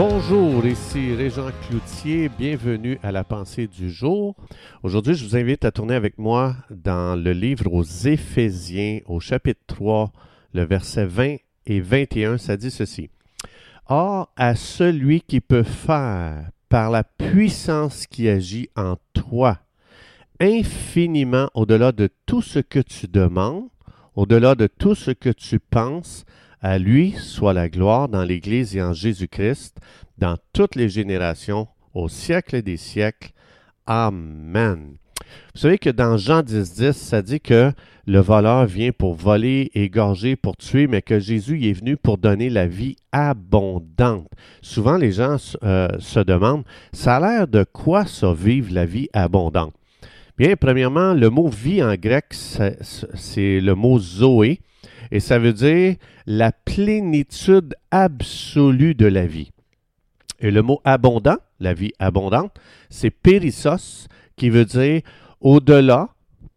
Bonjour, ici Régent Cloutier, bienvenue à la pensée du jour. Aujourd'hui, je vous invite à tourner avec moi dans le livre aux Éphésiens, au chapitre 3, le verset 20 et 21, ça dit ceci. Or, à celui qui peut faire, par la puissance qui agit en toi, infiniment au-delà de tout ce que tu demandes, au-delà de tout ce que tu penses, à lui soit la gloire dans l'Église et en Jésus-Christ, dans toutes les générations, au siècle des siècles. Amen. Vous savez que dans Jean 10, 10, ça dit que le voleur vient pour voler, égorger, pour tuer, mais que Jésus est venu pour donner la vie abondante. Souvent, les gens euh, se demandent, ça a l'air de quoi ça vivre la vie abondante? Bien, premièrement, le mot vie en grec, c'est le mot zoé, et ça veut dire la plénitude absolue de la vie. Et le mot abondant, la vie abondante, c'est périssos, qui veut dire au-delà,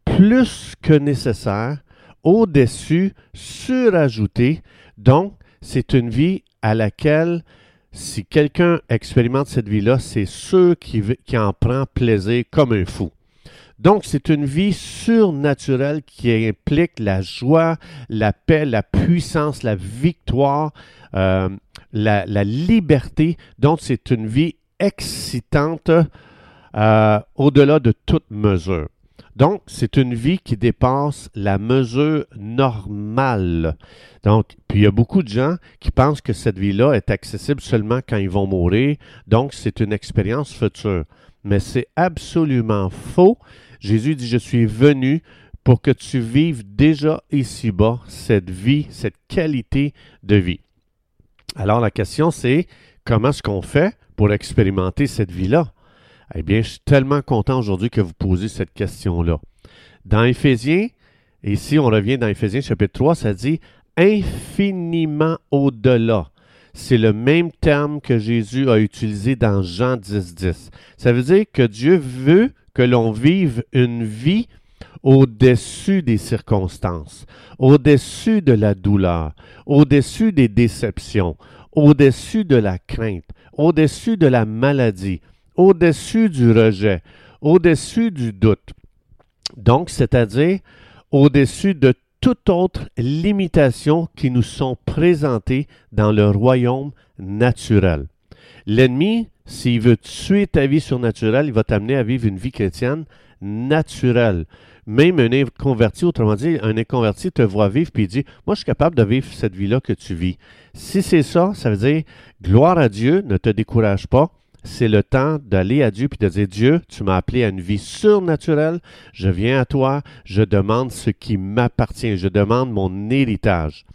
plus que nécessaire, au-dessus, surajouté. Donc, c'est une vie à laquelle, si quelqu'un expérimente cette vie-là, c'est sûr qu'il en prend plaisir comme un fou. Donc, c'est une vie surnaturelle qui implique la joie, la paix, la puissance, la victoire, euh, la, liberté. Donc, c'est une vie excitante euh, au-delà de toute mesure. Donc, c'est une vie qui dépasse la mesure normale. Donc, puis il y a beaucoup de gens qui pensent que cette vie-là est accessible seulement quand ils vont mourir. Donc, c'est une expérience future. Mais c'est absolument faux. Jésus dit, je suis venu pour que tu vives déjà ici-bas cette vie, cette qualité de vie. Alors la question c'est, comment est-ce qu'on fait pour expérimenter cette vie-là? Eh bien, je suis tellement content aujourd'hui que vous posez cette question-là. Dans Éphésiens, ici on revient dans Éphésiens chapitre 3, ça dit infiniment au-delà. C'est le même terme que Jésus a utilisé dans Jean 10, 10. Ça veut dire que Dieu veut que l'on vive une vie au-dessus des circonstances, au-dessus de la douleur, au-dessus des déceptions, au-dessus de la crainte, au-dessus de la maladie, au-dessus du rejet, au-dessus du doute. Donc, c'est-à-dire au-dessus de toute autre limitation qui nous sont présentées dans le royaume naturel. L'ennemi s'il veut tuer ta vie surnaturelle, il va t'amener à vivre une vie chrétienne naturelle. Même un inconverti, autrement dit, un inconverti te voit vivre puis il dit Moi, je suis capable de vivre cette vie-là que tu vis. Si c'est ça, ça veut dire gloire à Dieu, ne te décourage pas. C'est le temps d'aller à Dieu puis de dire Dieu, tu m'as appelé à une vie surnaturelle. Je viens à toi. Je demande ce qui m'appartient. Je demande mon héritage.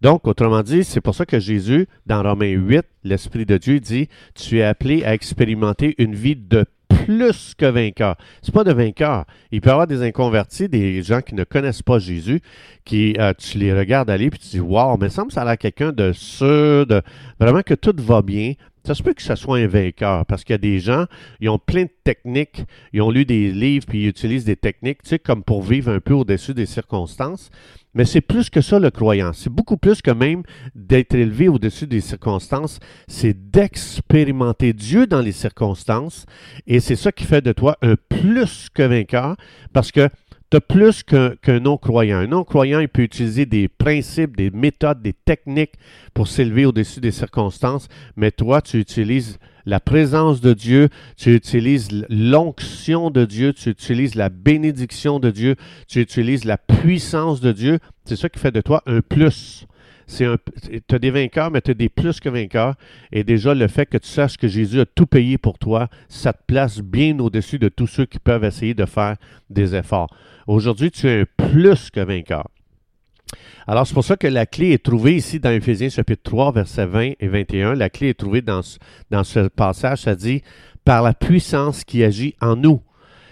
Donc, autrement dit, c'est pour ça que Jésus, dans Romains 8, l'Esprit de Dieu dit, tu es appelé à expérimenter une vie de plus que vainqueur. C'est pas de vainqueur. Il peut y avoir des inconvertis, des gens qui ne connaissent pas Jésus, qui euh, tu les regardes aller puis tu dis waouh, mais ça me semble ça a quelqu'un de sûr, de vraiment que tout va bien. Ça se peut que ce soit un vainqueur parce qu'il y a des gens, ils ont plein de techniques, ils ont lu des livres puis ils utilisent des techniques, tu sais, comme pour vivre un peu au-dessus des circonstances. Mais c'est plus que ça le croyant. C'est beaucoup plus que même d'être élevé au-dessus des circonstances. C'est d'expérimenter Dieu dans les circonstances. Et c'est ça qui fait de toi un plus que vainqueur parce que tu as plus qu'un non-croyant. Un non-croyant, il peut utiliser des principes, des méthodes, des techniques pour s'élever au-dessus des circonstances, mais toi, tu utilises la présence de Dieu, tu utilises l'onction de Dieu, tu utilises la bénédiction de Dieu, tu utilises la puissance de Dieu. C'est ça qui fait de toi un plus. Tu as des vainqueurs, mais tu as des plus que vainqueurs. Et déjà, le fait que tu saches que Jésus a tout payé pour toi, ça te place bien au-dessus de tous ceux qui peuvent essayer de faire des efforts. Aujourd'hui, tu es un plus que vainqueur. Alors, c'est pour ça que la clé est trouvée ici dans Éphésiens chapitre 3, versets 20 et 21. La clé est trouvée dans, dans ce passage. Ça dit par la puissance qui agit en nous.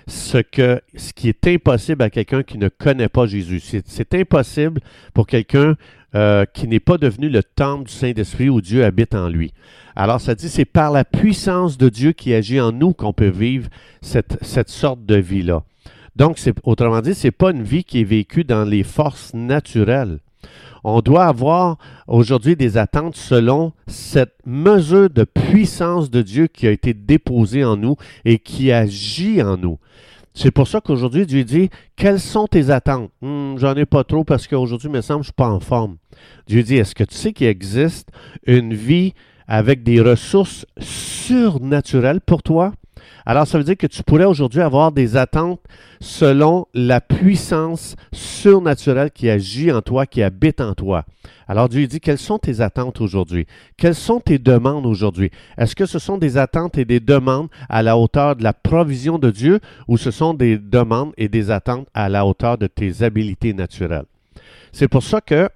Ce, qui est impossible à quelqu'un qui ne connaît pas Jésus. C'est impossible pour quelqu'un euh, qui n'est pas devenu le temple du Saint-Esprit où Dieu habite en lui. Alors, ça dit, c'est par la puissance de Dieu qui agit en nous qu'on peut vivre cette, cette sorte de vie-là. Donc, autrement dit, ce n'est pas une vie qui est vécue dans les forces naturelles. On doit avoir aujourd'hui des attentes selon cette mesure de puissance de Dieu qui a été déposée en nous et qui agit en nous. C'est pour ça qu'aujourd'hui, Dieu dit, quelles sont tes attentes? Hmm, j'en ai pas trop parce qu'aujourd'hui, il me semble, je suis pas en forme. Dieu dit, est-ce que tu sais qu'il existe une vie avec des ressources surnaturelles pour toi? Alors, ça veut dire que tu pourrais aujourd'hui avoir des attentes selon la puissance surnaturelle qui agit en toi, qui habite en toi. Alors Dieu dit, quelles sont tes attentes aujourd'hui? Quelles sont tes demandes aujourd'hui? Est-ce que ce sont des attentes et des demandes à la hauteur de la provision de Dieu ou ce sont des demandes et des attentes à la hauteur de tes habiletés naturelles? C'est pour ça que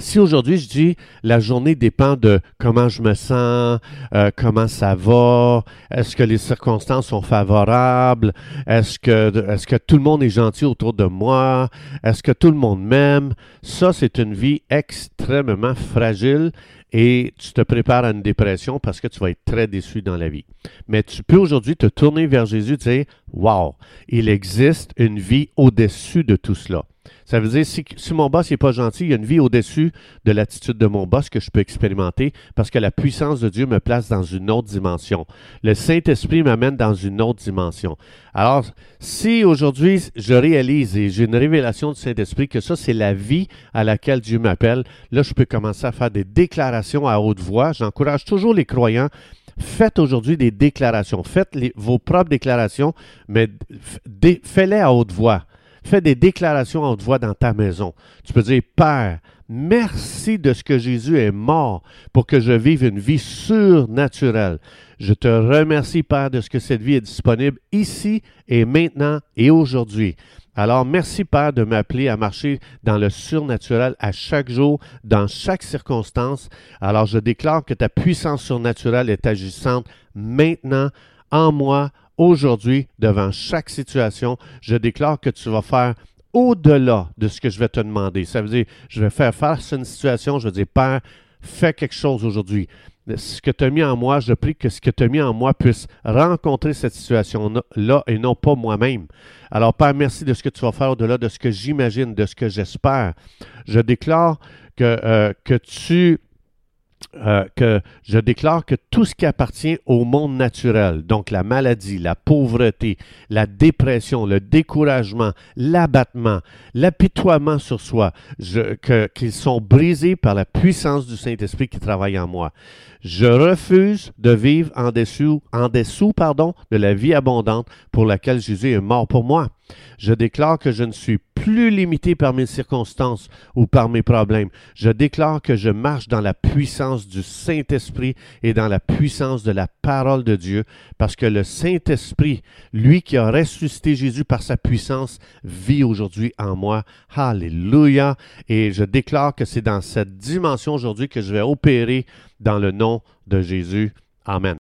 si aujourd'hui je dis la journée dépend de comment je me sens, euh, comment ça va, est-ce que les circonstances sont favorables, est-ce que, est-ce que tout le monde est gentil autour de moi, est-ce que tout le monde m'aime, ça c'est une vie extrêmement fragile et tu te prépares à une dépression parce que tu vas être très déçu dans la vie. Mais tu peux aujourd'hui te tourner vers Jésus et dire, wow, il existe une vie au-dessus de tout cela. Ça veut dire, si, si mon boss n'est pas gentil, il y a une vie au-dessus de l'attitude de mon boss que je peux expérimenter parce que la puissance de Dieu me place dans une autre dimension. Le Saint-Esprit m'amène dans une autre dimension. Alors, si aujourd'hui je réalise et j'ai une révélation du Saint-Esprit que ça, c'est la vie à laquelle Dieu m'appelle, là, je peux commencer à faire des déclarations à haute voix. J'encourage toujours les croyants faites aujourd'hui des déclarations. Faites vos propres déclarations, mais faites-les à haute voix. Fais des déclarations en voix dans ta maison. Tu peux dire, Père, merci de ce que Jésus est mort pour que je vive une vie surnaturelle. Je te remercie, Père, de ce que cette vie est disponible ici et maintenant et aujourd'hui. Alors, merci, Père, de m'appeler à marcher dans le surnaturel à chaque jour, dans chaque circonstance. Alors, je déclare que ta puissance surnaturelle est agissante maintenant en moi, aujourd'hui, devant chaque situation, je déclare que tu vas faire au-delà de ce que je vais te demander. Ça veut dire, je vais faire face à une situation, je vais dire, Père, fais quelque chose aujourd'hui. Ce que tu as mis en moi, je prie que ce que tu as mis en moi puisse rencontrer cette situation-là et non pas moi-même. Alors, Père, merci de ce que tu vas faire au-delà de ce que j'imagine, de ce que j'espère. Je déclare que, euh, que tu euh, que je déclare que tout ce qui appartient au monde naturel, donc la maladie, la pauvreté, la dépression, le découragement, l'abattement, l'apitoiement sur soi, qu'ils sont brisés par la puissance du Saint-Esprit qui travaille en moi. Je refuse de vivre en dessous, en dessous pardon, de la vie abondante pour laquelle Jésus est mort pour moi. Je déclare que je ne suis plus limité par mes circonstances ou par mes problèmes. Je déclare que je marche dans la puissance du Saint-Esprit et dans la puissance de la parole de Dieu, parce que le Saint-Esprit, lui qui a ressuscité Jésus par sa puissance, vit aujourd'hui en moi. Alléluia. Et je déclare que c'est dans cette dimension aujourd'hui que je vais opérer dans le nom de Jésus. Amen.